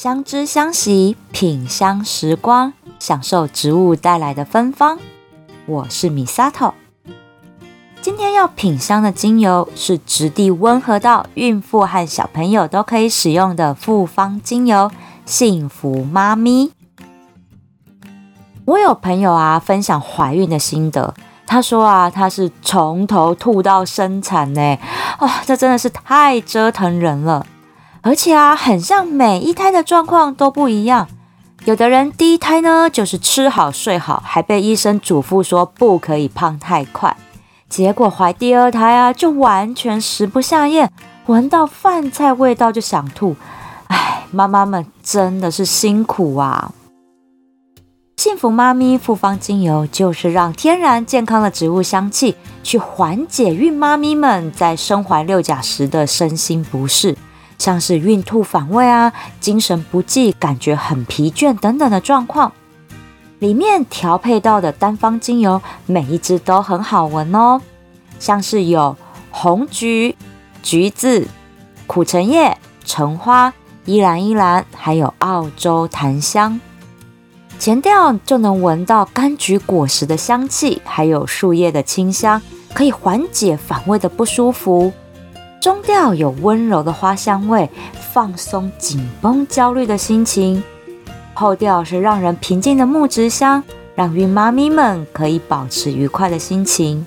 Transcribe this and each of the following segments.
相知相惜，品香时光，享受植物带来的芬芳。我是米萨头。今天要品香的精油是质地温和到孕妇和小朋友都可以使用的复方精油——幸福妈咪。我有朋友啊，分享怀孕的心得。他说啊，他是从头吐到生产呢，哦，这真的是太折腾人了。而且啊，很像每一胎的状况都不一样。有的人第一胎呢，就是吃好睡好，还被医生嘱咐说不可以胖太快。结果怀第二胎啊，就完全食不下咽，闻到饭菜味道就想吐。唉，妈妈们真的是辛苦啊！幸福妈咪复方精油就是让天然健康的植物香气，去缓解孕妈咪们在身怀六甲时的身心不适。像是孕吐反胃啊、精神不济、感觉很疲倦等等的状况，里面调配到的单方精油，每一支都很好闻哦。像是有红橘、橘子、苦橙叶、橙花、依兰依兰，还有澳洲檀香。前调就能闻到柑橘果实的香气，还有树叶的清香，可以缓解反胃的不舒服。中调有温柔的花香味，放松紧绷焦虑的心情；后调是让人平静的木质香，让孕妈咪们可以保持愉快的心情。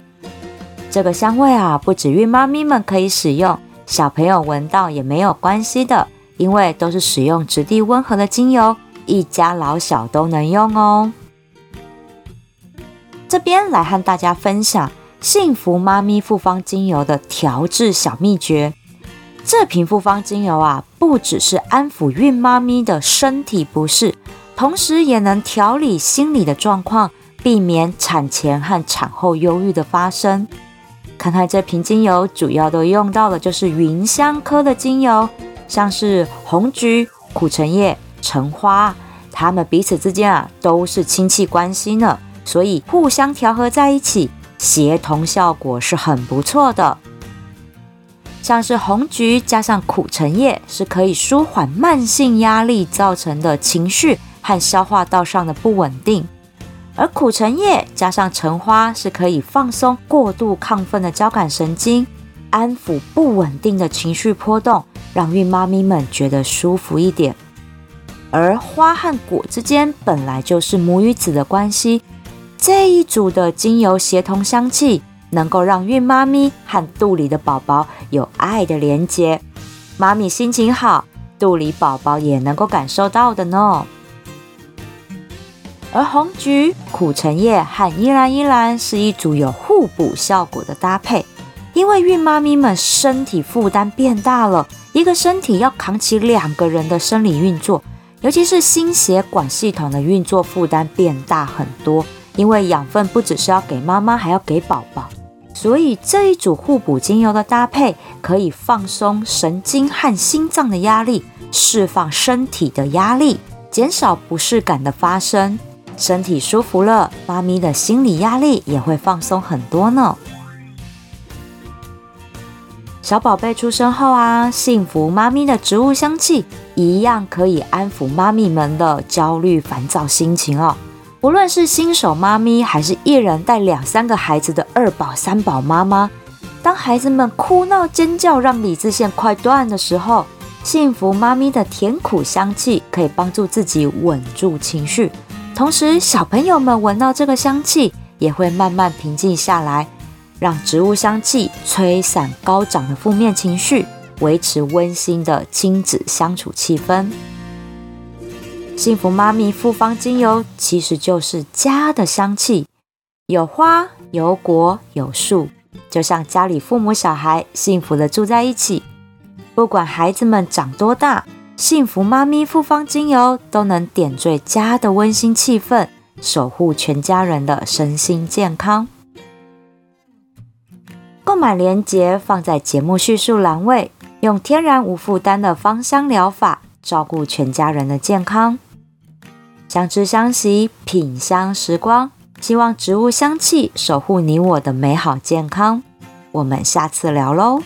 这个香味啊，不止孕妈咪们可以使用，小朋友闻到也没有关系的，因为都是使用质地温和的精油，一家老小都能用哦。这边来和大家分享。幸福妈咪复方精油的调制小秘诀，这瓶复方精油啊，不只是安抚孕妈咪的身体不适，同时也能调理心理的状况，避免产前和产后忧郁的发生。看看这瓶精油，主要都用到的就是芸香科的精油，像是红菊、苦橙叶、橙花，它们彼此之间啊都是亲戚关系呢，所以互相调和在一起。协同效果是很不错的，像是红菊加上苦橙叶，是可以舒缓慢性压力造成的情绪和消化道上的不稳定；而苦橙叶加上橙花，是可以放松过度亢奋的交感神经，安抚不稳定的情绪波动，让孕妈咪们觉得舒服一点。而花和果之间本来就是母与子的关系。这一组的精油协同香气，能够让孕妈咪和肚里的宝宝有爱的连接，妈咪心情好，肚里宝宝也能够感受到的呢。而红菊、苦橙叶和依兰依兰是一组有互补效果的搭配，因为孕妈咪们身体负担变大了，一个身体要扛起两个人的生理运作，尤其是心血管系统的运作负担变大很多。因为养分不只是要给妈妈，还要给宝宝，所以这一组互补精油的搭配可以放松神经和心脏的压力，释放身体的压力，减少不适感的发生。身体舒服了，妈咪的心理压力也会放松很多呢。小宝贝出生后啊，幸福妈咪的植物香气一样可以安抚妈咪们的焦虑烦躁心情哦。无论是新手妈咪，还是一人带两三个孩子的二宝、三宝妈妈，当孩子们哭闹尖叫，让理智线快断的时候，幸福妈咪的甜苦香气可以帮助自己稳住情绪，同时小朋友们闻到这个香气，也会慢慢平静下来，让植物香气吹散高涨的负面情绪，维持温馨的亲子相处气氛。幸福妈咪复方精油其实就是家的香气，有花有果有树，就像家里父母小孩幸福的住在一起。不管孩子们长多大，幸福妈咪复方精油都能点缀家的温馨气氛，守护全家人的身心健康。购买链接放在节目叙述栏位，用天然无负担的芳香疗法照顾全家人的健康。相知相惜，品香时光。希望植物香气守护你我的美好健康。我们下次聊喽。